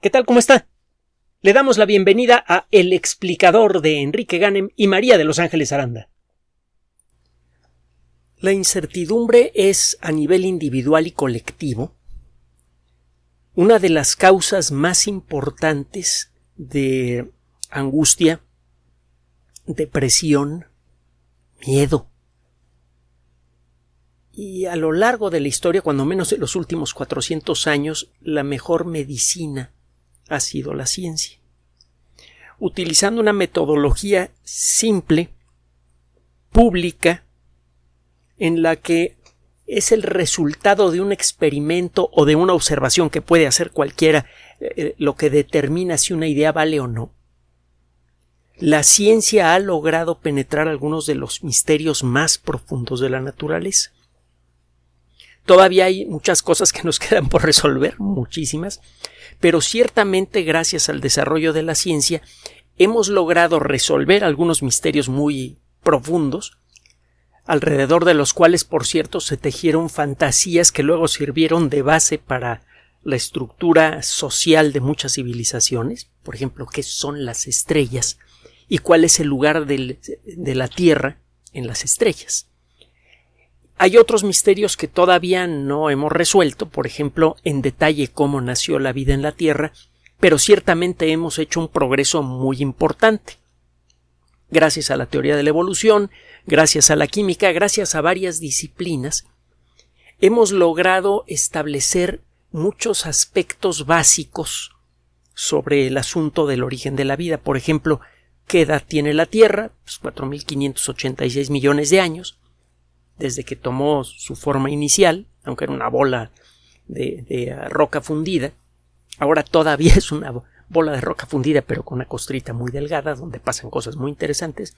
¿Qué tal? ¿Cómo está? Le damos la bienvenida a El explicador de Enrique Ganem y María de Los Ángeles Aranda. La incertidumbre es, a nivel individual y colectivo, una de las causas más importantes de angustia, depresión, miedo. Y a lo largo de la historia, cuando menos en los últimos 400 años, la mejor medicina ha sido la ciencia. Utilizando una metodología simple, pública, en la que es el resultado de un experimento o de una observación que puede hacer cualquiera eh, eh, lo que determina si una idea vale o no. La ciencia ha logrado penetrar algunos de los misterios más profundos de la naturaleza. Todavía hay muchas cosas que nos quedan por resolver, muchísimas, pero ciertamente gracias al desarrollo de la ciencia hemos logrado resolver algunos misterios muy profundos, alrededor de los cuales, por cierto, se tejieron fantasías que luego sirvieron de base para la estructura social de muchas civilizaciones, por ejemplo, qué son las estrellas y cuál es el lugar de la Tierra en las estrellas. Hay otros misterios que todavía no hemos resuelto, por ejemplo, en detalle cómo nació la vida en la Tierra, pero ciertamente hemos hecho un progreso muy importante. Gracias a la teoría de la evolución, gracias a la química, gracias a varias disciplinas, hemos logrado establecer muchos aspectos básicos sobre el asunto del origen de la vida. Por ejemplo, ¿qué edad tiene la Tierra? Pues 4.586 millones de años desde que tomó su forma inicial, aunque era una bola de, ah, roca fundida, ahora todavía es una bola de roca fundida, pero con una costrita muy delgada, donde pasan cosas muy interesantes.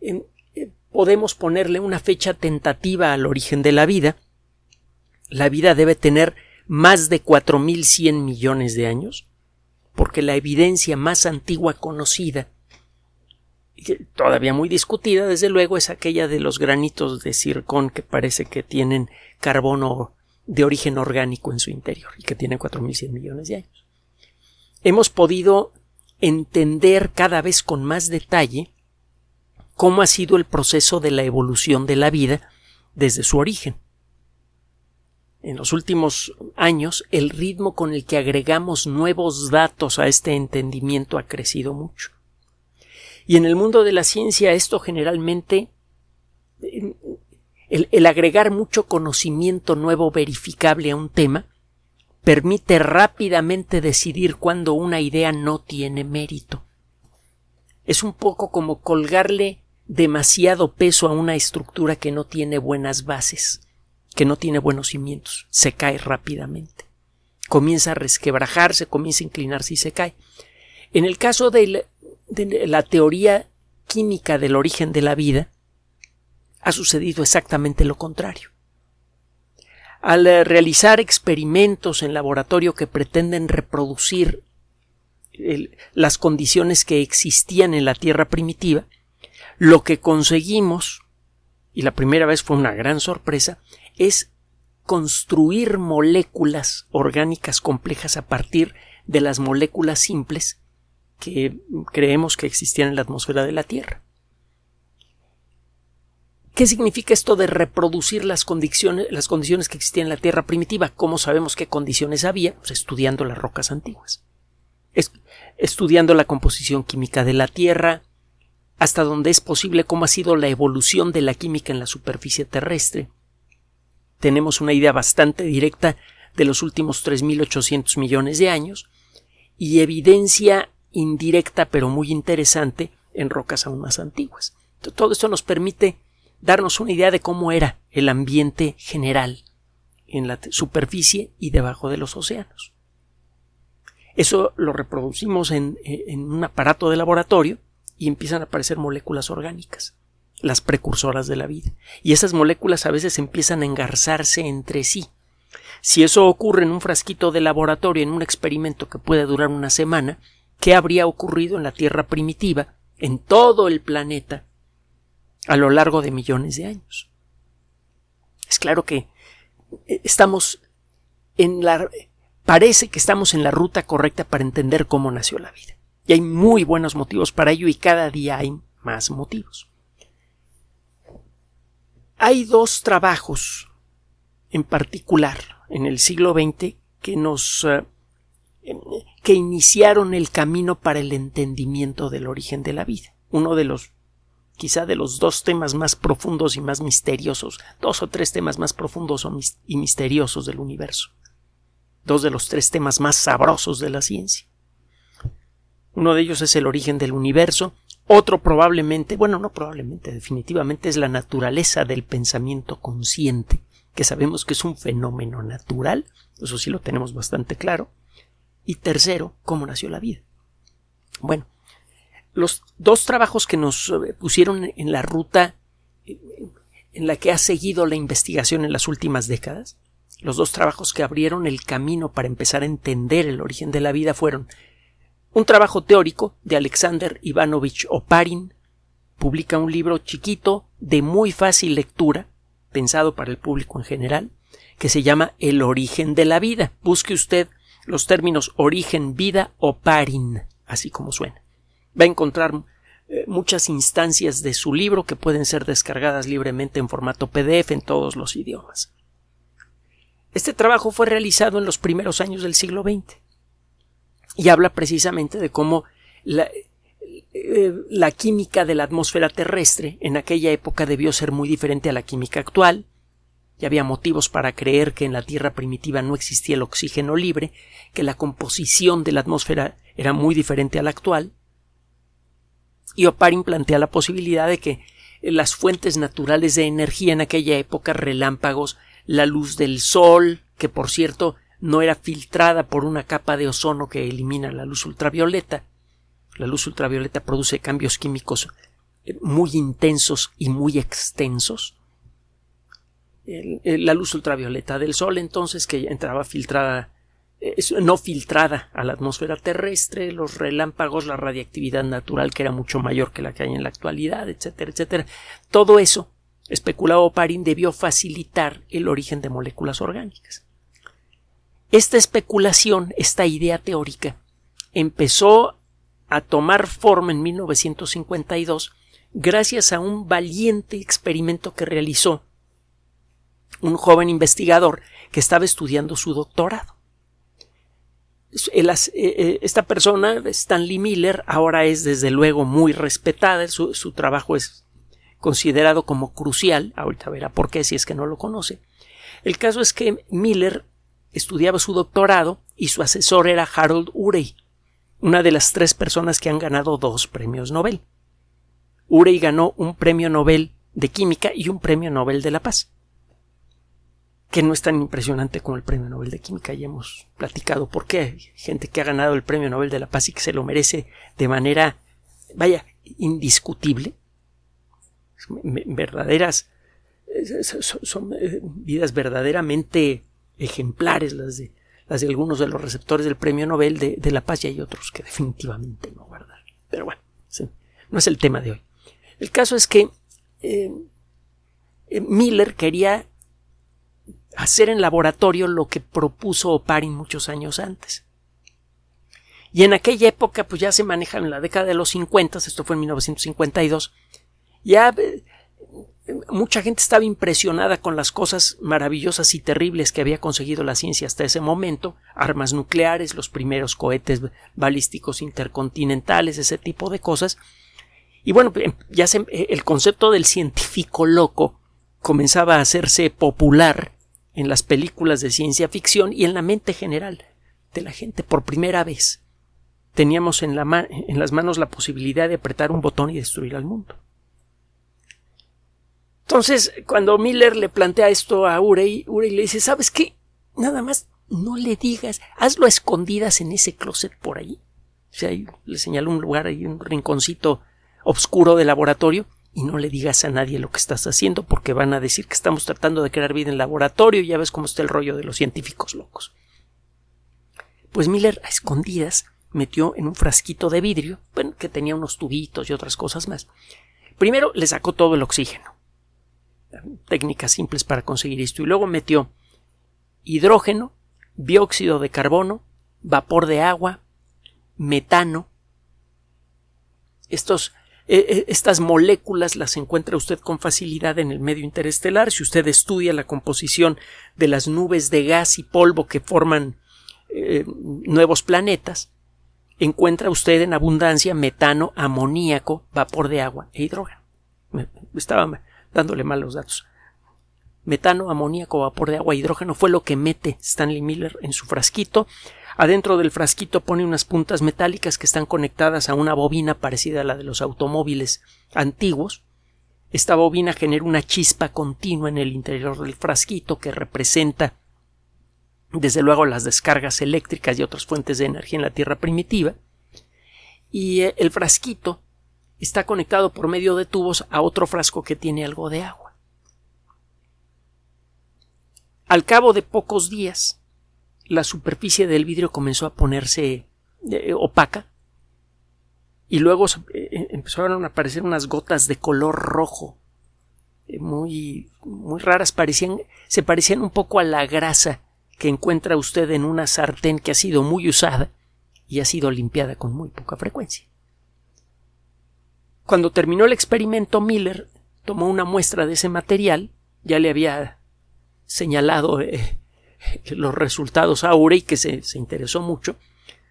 Eh, podemos ponerle una fecha tentativa al origen de la vida. La vida debe tener más de 4.100 millones de años, porque la evidencia más antigua conocida todavía muy discutida, desde luego, es aquella de los granitos de circón que parece que tienen carbono de origen orgánico en su interior y que tienen 4.100 millones de años. Hemos podido entender cada vez con más detalle cómo ha sido el proceso de la evolución de la vida desde su origen. En los últimos años, el ritmo con el que agregamos nuevos datos a este entendimiento ha crecido mucho. Y en el mundo de la ciencia esto generalmente el, agregar mucho conocimiento nuevo verificable a un tema permite rápidamente decidir cuando una idea no tiene mérito. Es un poco como colgarle demasiado peso a una estructura que no tiene buenas bases, que no tiene buenos cimientos, se cae rápidamente. Comienza a resquebrajarse, comienza a inclinarse y se cae. En el caso del, la teoría química del origen de la vida, ha sucedido exactamente lo contrario. Al eh, realizar experimentos en laboratorio que pretenden reproducir las condiciones que existían en la Tierra primitiva, lo que conseguimos, y la primera vez fue una gran sorpresa, es construir moléculas orgánicas complejas a partir de las moléculas simples que creemos que existían en la atmósfera de la Tierra. ¿Qué significa esto de reproducir las condiciones, las condiciones que existían en la Tierra primitiva? ¿Cómo sabemos qué condiciones había? Pues estudiando las rocas antiguas. estudiando la composición química de la Tierra, hasta donde es posible cómo ha sido la evolución de la química en la superficie terrestre. Tenemos una idea bastante directa de los últimos 3.800 millones de años y evidencia indirecta pero muy interesante en rocas aún más antiguas. Todo esto nos permite darnos una idea de cómo era el ambiente general en la superficie y debajo de los océanos. Eso lo reproducimos en, en, un aparato de laboratorio y empiezan a aparecer moléculas orgánicas, las precursoras de la vida. Y esas moléculas a veces empiezan a engarzarse entre sí. Si eso ocurre en un frasquito de laboratorio, en un experimento que puede durar una semana, qué habría ocurrido en la Tierra primitiva, en todo el planeta, a lo largo de millones de años. Es claro que eh, estamos en la parece que estamos en la ruta correcta para entender cómo nació la vida. Y hay muy buenos motivos para ello y cada día hay más motivos. Hay dos trabajos en particular en el siglo XX que nos eh, que iniciaron el camino para el entendimiento del origen de la vida. Uno de los quizá de los dos temas más profundos y más misteriosos, dos o tres temas más profundos y misteriosos del universo. Dos de los tres temas más sabrosos de la ciencia. Uno de ellos es el origen del universo, otro probablemente, bueno, no probablemente, definitivamente es la naturaleza del pensamiento consciente, que sabemos que es un fenómeno natural, eso sí lo tenemos bastante claro. Y tercero, cómo nació la vida. Bueno, los dos trabajos que nos eh, pusieron en la ruta eh, en la que ha seguido la investigación en las últimas décadas, los dos trabajos que abrieron el camino para empezar a entender el origen de la vida fueron un trabajo teórico de Alexander Ivanovich Oparin, publica un libro chiquito de muy fácil lectura, pensado para el público en general, que se llama El origen de la vida. Busque usted los términos origen, vida o parin, así como suena. Va a encontrar eh, muchas instancias de su libro que pueden ser descargadas libremente en formato PDF en todos los idiomas. Este trabajo fue realizado en los primeros años del siglo XX y habla precisamente de cómo la, eh, la química de la atmósfera terrestre en aquella época debió ser muy diferente a la química actual, y había motivos para creer que en la Tierra primitiva no existía el oxígeno libre, que la composición de la atmósfera era muy diferente a la actual. Y Oparin plantea la posibilidad de que las fuentes naturales de energía en aquella época, relámpagos, la luz del sol, que por cierto no era filtrada por una capa de ozono que elimina la luz ultravioleta. La luz ultravioleta produce cambios químicos eh, muy intensos y muy extensos. La luz ultravioleta del Sol entonces que entraba filtrada eh, no filtrada a la atmósfera terrestre, los relámpagos, la radiactividad natural que era mucho mayor que la que hay en la actualidad, etcétera, etcétera. Todo eso, especulado Parin, debió facilitar el origen de moléculas orgánicas. Esta especulación, esta idea teórica, empezó a tomar forma en 1952 gracias a un valiente experimento que realizó un joven investigador que estaba estudiando su doctorado. Eh, eh, esta persona, Stanley Miller, ahora es desde luego muy respetada, su, su trabajo es considerado como crucial, ahorita verá por qué si es que no lo conoce. El caso es que Miller estudiaba su doctorado y su asesor era Harold Urey, una de las tres personas que han ganado dos premios Nobel. Urey ganó un premio Nobel de Química y un premio Nobel de la Paz, que no es tan impresionante como el premio Nobel de Química. Ya hemos platicado por qué hay gente que ha ganado el premio Nobel de la Paz y que se lo merece de manera, vaya, indiscutible. Verdaderas, son eh, vidas verdaderamente ejemplares las de, las de algunos de los receptores del Premio Nobel de, la Paz y hay otros que definitivamente no guardar. Pero bueno, no es el tema de hoy. El caso es que eh, eh, Miller quería hacer en laboratorio lo que propuso Oparin muchos años antes. Y en aquella época, pues ya se maneja en la década de los 50, esto fue en 1952, ya eh, mucha gente estaba impresionada con las cosas maravillosas y terribles que había conseguido la ciencia hasta ese momento, armas nucleares, los primeros cohetes balísticos intercontinentales, ese tipo de cosas. Y bueno, em, ya eh, el concepto del científico loco comenzaba a hacerse popular en las películas de ciencia ficción y en la mente general de la gente por primera vez. Teníamos en, la en las manos la posibilidad de apretar un botón y destruir al mundo. Entonces, cuando Miller le plantea esto a Urey, Urey le dice, ¿sabes qué? Nada más no le digas, hazlo a escondidas en ese closet por ahí. O sea, le señaló un lugar ahí, un rinconcito oscuro del laboratorio, y no le digas a nadie lo que estás haciendo, porque van a decir que estamos tratando de crear vida en laboratorio, y ya ves cómo está el rollo de los científicos locos. Pues Miller, a escondidas, metió en un frasquito de vidrio, bueno, que tenía unos tubitos y otras cosas más. Primero le sacó todo el oxígeno técnicas simples para conseguir esto. Y luego metió hidrógeno dióxido de carbono, vapor de agua, metano. Estos, eh, eh, estas moléculas las encuentra usted con facilidad en el medio interestelar. Si usted estudia la composición de las nubes de gas y polvo que forman eh, nuevos planetas, encuentra usted en abundancia metano, amoníaco, vapor de agua e hidrógeno. Estaba dándole mal los datos. Metano, amoníaco, vapor de agua hidrógeno fue lo que mete Stanley Miller en su frasquito. Adentro del frasquito pone unas puntas metálicas que están conectadas a una bobina parecida a la de los automóviles antiguos. Esta bobina genera una chispa continua en el interior del frasquito que representa desde luego las descargas eléctricas y otras fuentes de energía en la Tierra primitiva, y eh, el frasquito está conectado por medio de tubos a otro frasco que tiene algo de agua. Al cabo de pocos días, la superficie del vidrio comenzó a ponerse eh, opaca y luego eh, empezaron a aparecer unas gotas de color rojo muy muy raras parecían se parecían un poco a la grasa que encuentra usted en una sartén que ha sido muy usada y ha sido limpiada con muy poca frecuencia. Cuando terminó el experimento, Miller tomó una muestra de ese material, ya le había señalado eh, los resultados a Urey, que se, se interesó mucho,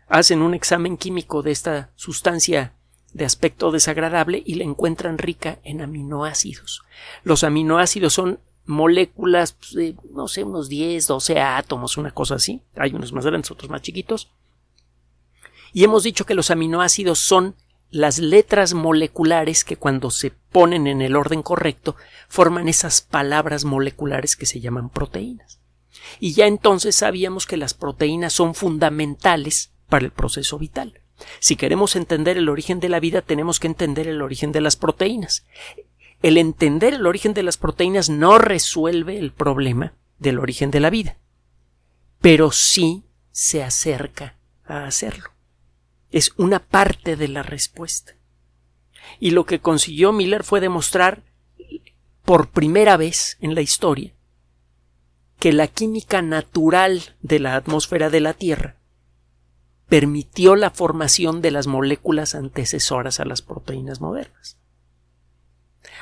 hacen un examen químico de esta sustancia de aspecto desagradable y la encuentran rica en aminoácidos. Los aminoácidos son moléculas, pues, de, no sé, unos 10, 12 átomos, una cosa así. Hay unos más grandes, otros más chiquitos. Y hemos dicho que los aminoácidos son las letras moleculares que cuando se ponen en el orden correcto forman esas palabras moleculares que se llaman proteínas. Y ya entonces sabíamos que las proteínas son fundamentales para el proceso vital. Si queremos entender el origen de la vida, tenemos que entender el origen de las proteínas el entender el origen de las proteínas no resuelve el problema del origen de la vida, pero sí se acerca a hacerlo. Es una parte de la respuesta. Y lo que consiguió Miller fue demostrar por primera vez en la historia que la química natural de la atmósfera de la Tierra permitió la formación de las moléculas antecesoras a las proteínas modernas.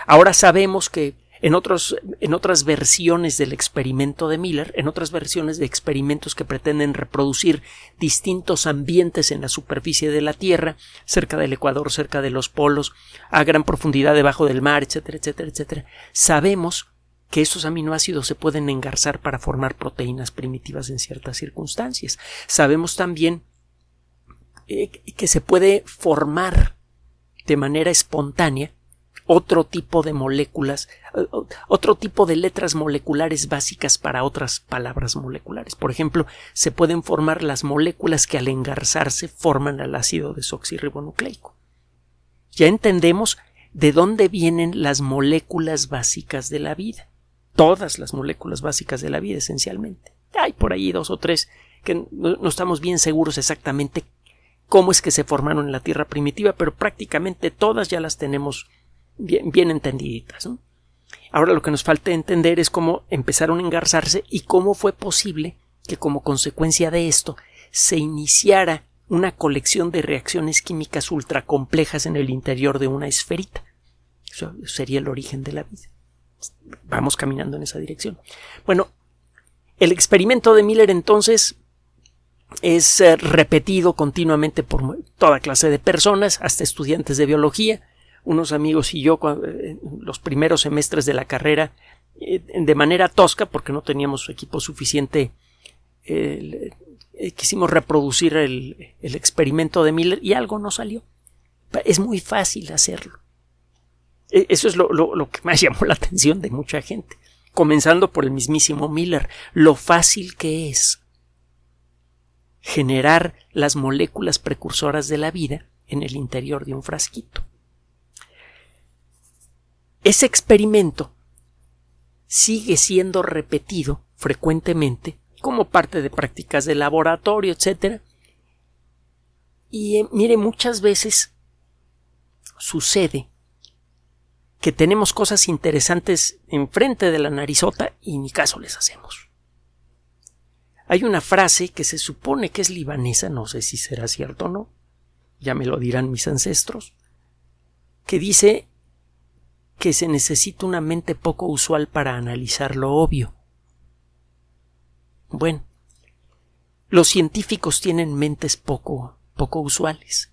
Ahora sabemos que en, otros, en otras versiones del experimento de Miller, en otras versiones de experimentos que pretenden reproducir distintos ambientes en la superficie de la Tierra, cerca del Ecuador, cerca de los polos, a gran profundidad debajo del mar, etcétera, etcétera, etcétera, sabemos que esos aminoácidos se pueden engarzar para formar proteínas primitivas en ciertas circunstancias. Sabemos también eh, que se puede formar de manera espontánea otro tipo de moléculas, eh, otro tipo de letras moleculares básicas para otras palabras moleculares. Por ejemplo, se pueden formar las moléculas que al engarzarse forman el ácido desoxirribonucleico. Ya entendemos de dónde vienen las moléculas básicas de la vida. Todas las moléculas básicas de la vida, esencialmente. Hay por ahí dos o tres que no estamos bien seguros exactamente cómo es que se formaron en la Tierra primitiva, pero prácticamente todas ya las tenemos bien, entendiditas. Ahora lo que nos falta entender es cómo empezaron a engarzarse y cómo fue posible que como consecuencia de esto se iniciara una colección de reacciones químicas ultracomplejas en el interior de una esferita. Eso sería el origen de la vida. Vamos caminando en esa dirección. Bueno, el experimento de Miller entonces es eh, repetido continuamente por toda clase de personas, hasta estudiantes de biología, unos amigos y yo eh, los primeros semestres de la carrera eh, de manera tosca porque no teníamos equipo suficiente eh, quisimos reproducir el, experimento de Miller y algo no salió. Es muy fácil hacerlo. E, eso es lo, lo que más llamó la atención de mucha gente. Comenzando por el mismísimo Miller lo fácil que es generar las moléculas precursoras de la vida en el interior de un frasquito ese experimento sigue siendo repetido frecuentemente como parte de prácticas de laboratorio, etc. Y eh, mire, muchas veces sucede que tenemos cosas interesantes enfrente de la narizota y ni caso les hacemos. Hay una frase que se supone que es libanesa, no sé si será cierto o no, ya me lo dirán mis ancestros, que dice que se necesita una mente poco usual para analizar lo obvio. Bueno, los científicos tienen mentes poco, poco usuales.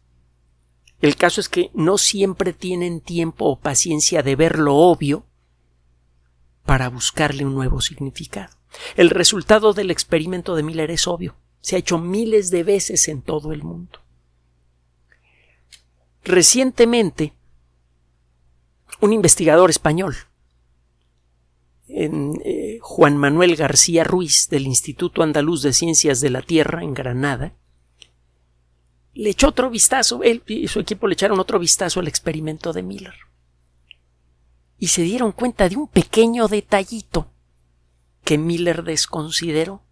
El caso es que no siempre tienen tiempo o paciencia de ver lo obvio para buscarle un nuevo significado. El resultado del experimento de Miller es obvio. Se ha hecho miles de veces en todo el mundo. Recientemente, un investigador español, eh, Juan Manuel García Ruiz, del Instituto Andaluz de Ciencias de la Tierra en Granada, le echó otro vistazo, él y su equipo le echaron otro vistazo al experimento de Miller. Y se dieron cuenta de un pequeño detallito que Miller desconsideró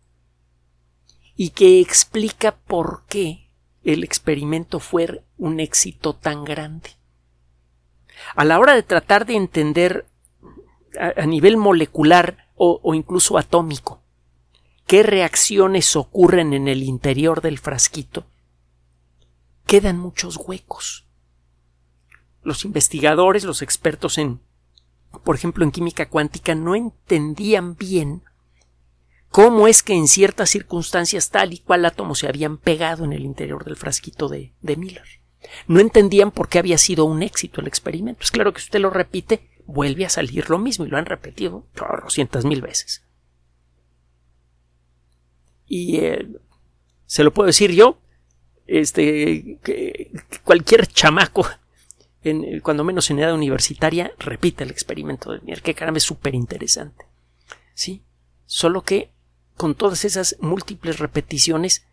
y que explica por qué el experimento fue un éxito tan grande. A la hora de tratar de entender a, nivel molecular o, incluso atómico qué reacciones ocurren en el interior del frasquito, quedan muchos huecos. Los investigadores, los expertos en, por ejemplo, en química cuántica, no entendían bien cómo es que en ciertas circunstancias tal y cual átomos se habían pegado en el interior del frasquito de, Miller. No entendían por qué había sido un éxito el experimento. Es claro que usted lo repite, vuelve a salir lo mismo y lo han repetido cientos mil veces. Y eh, se lo puedo decir yo, este, cualquier chamaco, cuando menos en edad universitaria, repite el experimento de Miller, que caramba es súper interesante. Sí, solo que con todas esas múltiples repeticiones,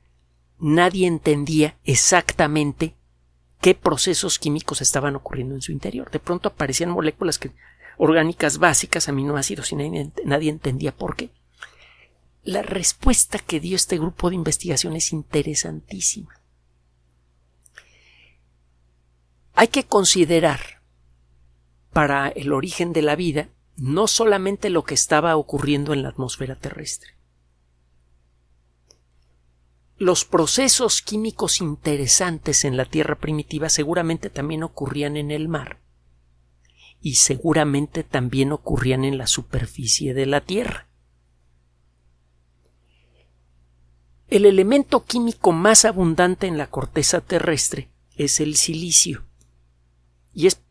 nadie entendía exactamente qué procesos químicos estaban ocurriendo en su interior. De pronto aparecían moléculas que, orgánicas básicas, aminoácidos, y nadie, nadie entendía por qué. La respuesta que dio este grupo de investigación es interesantísima. Hay que considerar para el origen de la vida no solamente lo que estaba ocurriendo en la atmósfera terrestre, los procesos químicos interesantes en la Tierra primitiva seguramente también ocurrían en el mar y seguramente también ocurrían en la superficie de la Tierra. El elemento químico más abundante en la corteza terrestre es el silicio y es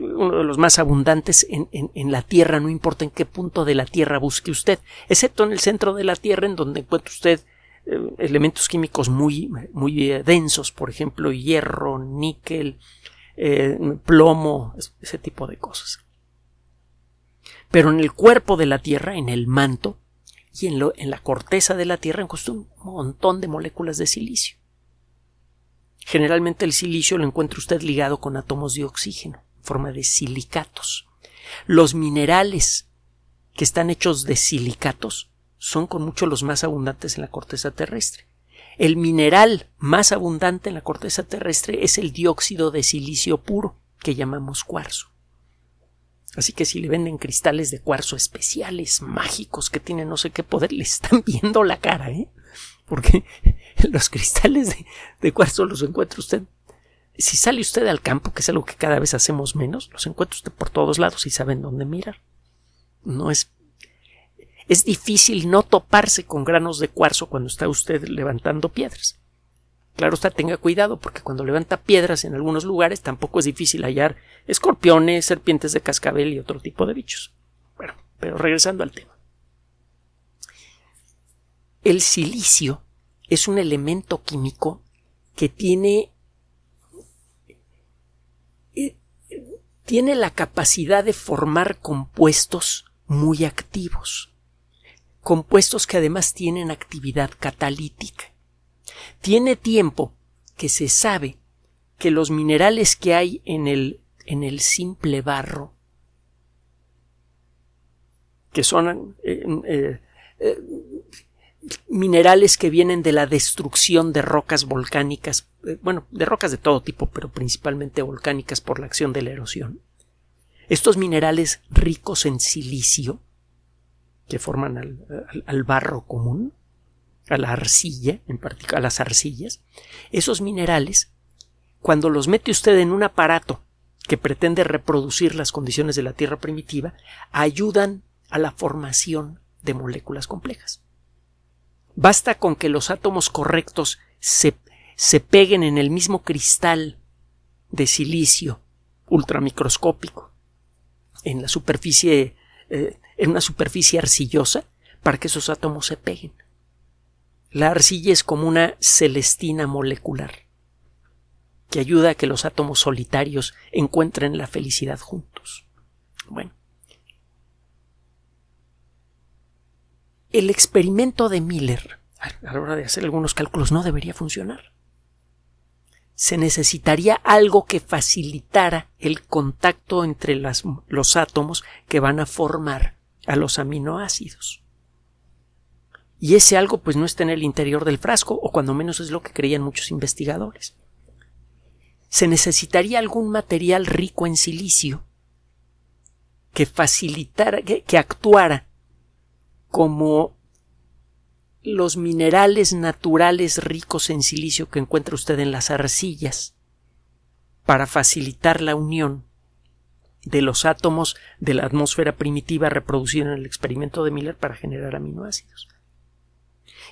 uno de los más abundantes en, la Tierra, no importa en qué punto de la Tierra busque usted, excepto en el centro de la Tierra en donde encuentra usted elementos químicos muy, muy eh, densos, por ejemplo, hierro, níquel, eh, plomo, ese tipo de cosas. Pero en el cuerpo de la Tierra, en el manto y en, en la corteza de la Tierra, encuentra un montón de moléculas de silicio. Generalmente el silicio lo encuentra usted ligado con átomos de oxígeno, en forma de silicatos. Los minerales que están hechos de silicatos son con mucho los más abundantes en la corteza terrestre. El mineral más abundante en la corteza terrestre es el dióxido de silicio puro, que llamamos cuarzo. Así que si le venden cristales de cuarzo especiales, mágicos, que tienen no sé qué poder, le están viendo la cara, ¿eh? Porque los cristales de, de cuarzo los encuentra usted. Si sale usted al campo, que es algo que cada vez hacemos menos, los encuentra usted por todos lados y saben dónde mirar. No es es difícil no toparse con granos de cuarzo cuando está usted levantando piedras. Claro usted tenga cuidado porque cuando levanta piedras en algunos lugares tampoco es difícil hallar escorpiones, serpientes de cascabel y otro tipo de bichos. Bueno, pero regresando al tema. El silicio es un elemento químico que tiene eh, tiene la capacidad de formar compuestos muy activos compuestos que además tienen actividad catalítica. Tiene tiempo que se sabe que los minerales que hay en el, en el simple barro, que son eh, eh, eh, minerales que vienen de la destrucción de rocas volcánicas, bueno, de rocas de todo tipo, pero principalmente volcánicas por la acción de la erosión. Estos minerales ricos en silicio que forman al, barro común, a la arcilla, en particular a las arcillas, esos minerales, cuando los mete usted en un aparato que pretende reproducir las condiciones de la Tierra primitiva, ayudan a la formación de moléculas complejas. Basta con que los átomos correctos se, se peguen en el mismo cristal de silicio ultramicroscópico en la superficie, eh, en una superficie arcillosa, para que esos átomos se peguen. La arcilla es como una celestina molecular que ayuda a que los átomos solitarios encuentren la felicidad juntos. Bueno. El experimento de Miller, a la hora de hacer algunos cálculos, no debería funcionar. Se necesitaría algo que facilitara el contacto entre los átomos que van a formar a los aminoácidos. Y ese algo pues no está en el interior del frasco, o cuando menos es lo que creían muchos investigadores. Se necesitaría algún material rico en silicio que facilitara, que, que actuara como los minerales naturales ricos en silicio que encuentra usted en las arcillas para facilitar la unión de los átomos de la atmósfera primitiva reproducida en el experimento de Miller para generar aminoácidos.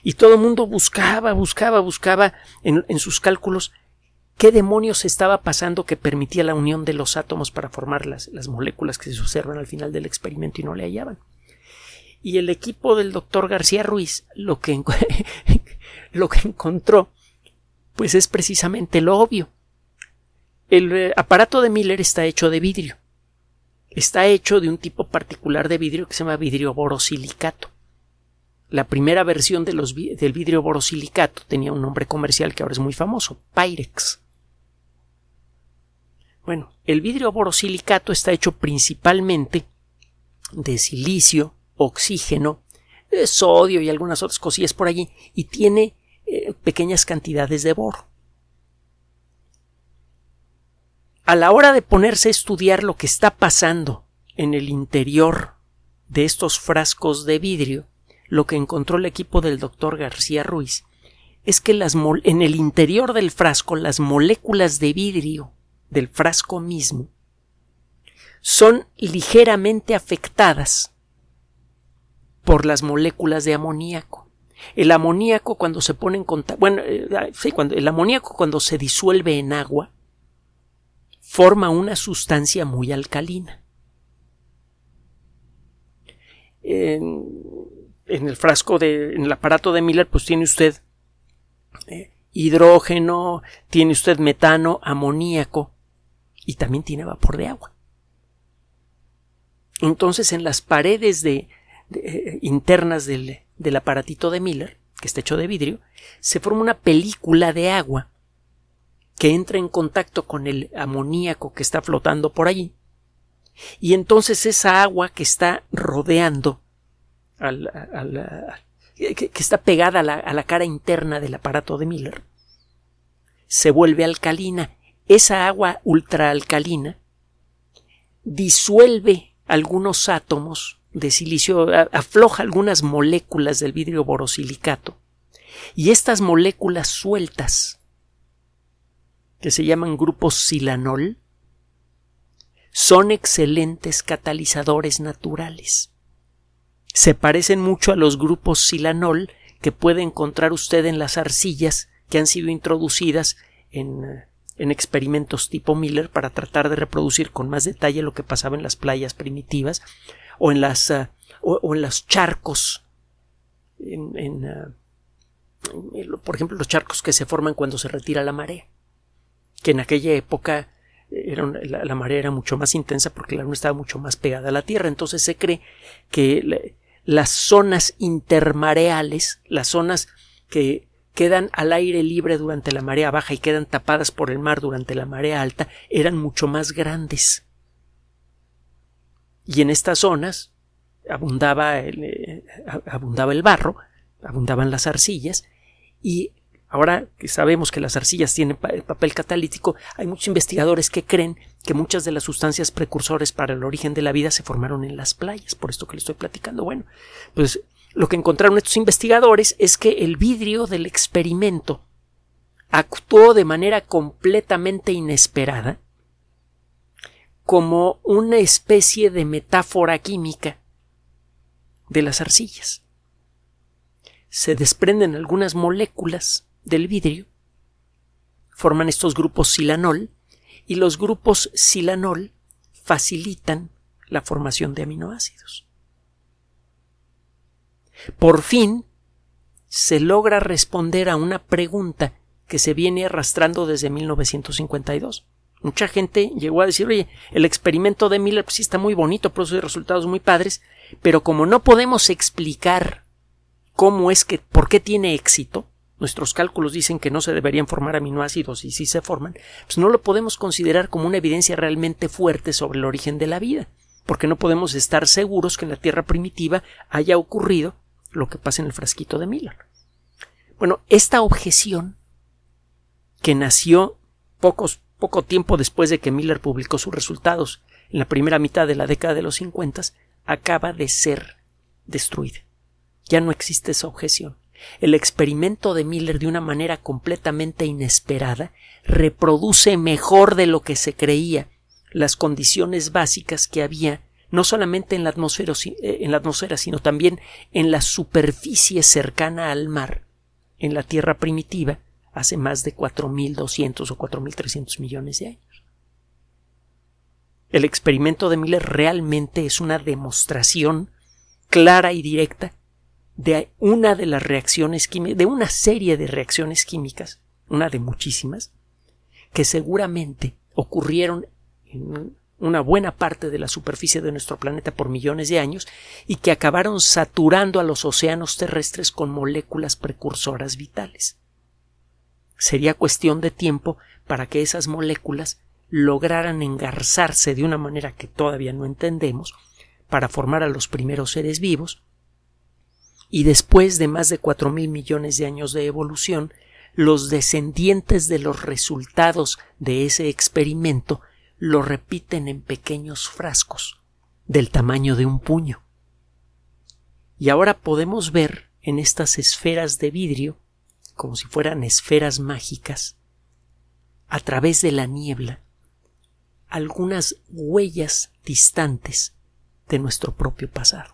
Y todo el mundo buscaba, buscaba, buscaba en, sus cálculos qué demonios estaba pasando que permitía la unión de los átomos para formar las, las moléculas que se observan al final del experimento y no le hallaban. Y el equipo del doctor García Ruiz lo que, lo que encontró pues es precisamente lo obvio. El eh, aparato de Miller está hecho de vidrio. Está hecho de un tipo particular de vidrio que se llama vidrio borosilicato. La primera versión de los, del vidrio borosilicato tenía un nombre comercial que ahora es muy famoso, Pyrex. Bueno, el vidrio borosilicato está hecho principalmente de silicio, oxígeno, sodio y algunas otras cosillas por allí, y tiene eh, pequeñas cantidades de boro. A la hora de ponerse a estudiar lo que está pasando en el interior de estos frascos de vidrio, lo que encontró el equipo del doctor García Ruiz es que en el interior del frasco las moléculas de vidrio del frasco mismo son ligeramente afectadas por las moléculas de amoníaco. El amoníaco cuando se pone en contacto, bueno, eh, el amoníaco cuando se disuelve en agua forma una sustancia muy alcalina. En, el frasco de, en el aparato de Miller, pues tiene usted eh, hidrógeno, tiene usted metano, amoníaco y también tiene vapor de agua. Entonces, en las paredes de, eh, internas del, del aparatito de Miller, que está hecho de vidrio, se forma una película de agua que entra en contacto con el amoníaco que está flotando por allí. Y entonces esa agua que está rodeando que, está pegada a la, a la cara interna del aparato de Miller, se vuelve alcalina. Esa agua ultraalcalina disuelve algunos átomos de silicio, afloja algunas moléculas del vidrio borosilicato y estas moléculas sueltas que se llaman grupos silanol son excelentes catalizadores naturales. Se parecen mucho a los grupos silanol que puede encontrar usted en las arcillas que han sido introducidas en, en experimentos tipo Miller para tratar de reproducir con más detalle lo que pasaba en las playas primitivas o en las ah, o, en los charcos en, ah, por ejemplo los charcos que se forman cuando se retira la marea que en aquella época era la, la, marea era mucho más intensa porque la luna estaba mucho más pegada a la tierra entonces se cree que las zonas intermareales, las zonas que quedan al aire libre durante la marea baja y quedan tapadas por el mar durante la marea alta, eran mucho más grandes. Y en estas zonas abundaba el, eh, abundaba el barro, abundaban las arcillas, y Ahora que sabemos que las arcillas tienen papel catalítico, hay muchos investigadores que creen que muchas de las sustancias precursores para el origen de la vida se formaron en las playas, por esto que le estoy platicando. Bueno, pues lo que encontraron estos investigadores es que el vidrio del experimento actuó de manera completamente inesperada como una especie de metáfora química de las arcillas. Se desprenden algunas moléculas del vidrio, forman estos grupos silanol, y los grupos silanol facilitan la formación de aminoácidos. Por fin se logra responder a una pregunta que se viene arrastrando desde 1952. Mucha gente llegó a decir, oye, el experimento de Miller pues, sí está muy bonito, produce resultados muy padres, pero como no podemos explicar cómo es que, por qué tiene éxito, nuestros cálculos dicen que no se deberían formar aminoácidos y sí se forman, pues no lo podemos considerar como una evidencia realmente fuerte sobre el origen de la vida, porque no podemos estar seguros que en la Tierra primitiva haya ocurrido lo que pasa en el frasquito de Miller. Bueno, esta objeción, que nació pocos, poco tiempo después de que Miller publicó sus resultados en la primera mitad de la década de los 50, acaba de ser destruida. Ya no existe esa objeción. El experimento de Miller, de una manera completamente inesperada, reproduce mejor de lo que se creía las condiciones básicas que había no solamente en la atmósfera, eh, atmósfera sino también en la superficie cercana al mar, en la Tierra primitiva, hace más de 4.200 o 4.300 millones de años. El experimento de Miller realmente es una demostración clara y directa de una de las reacciones químicas, de una serie de reacciones químicas, una de muchísimas, que seguramente ocurrieron en una buena parte de la superficie de nuestro planeta por millones de años y que acabaron saturando a los océanos terrestres con moléculas precursoras vitales. Sería cuestión de tiempo para que esas moléculas lograran engarzarse de una manera que todavía no entendemos para formar a los primeros seres vivos y después de más de cuatro mil millones de años de evolución, los descendientes de los resultados de ese experimento lo repiten en pequeños frascos del tamaño de un puño. Y ahora podemos ver en estas esferas de vidrio, como si fueran esferas mágicas, a través de la niebla, algunas huellas distantes de nuestro propio pasado.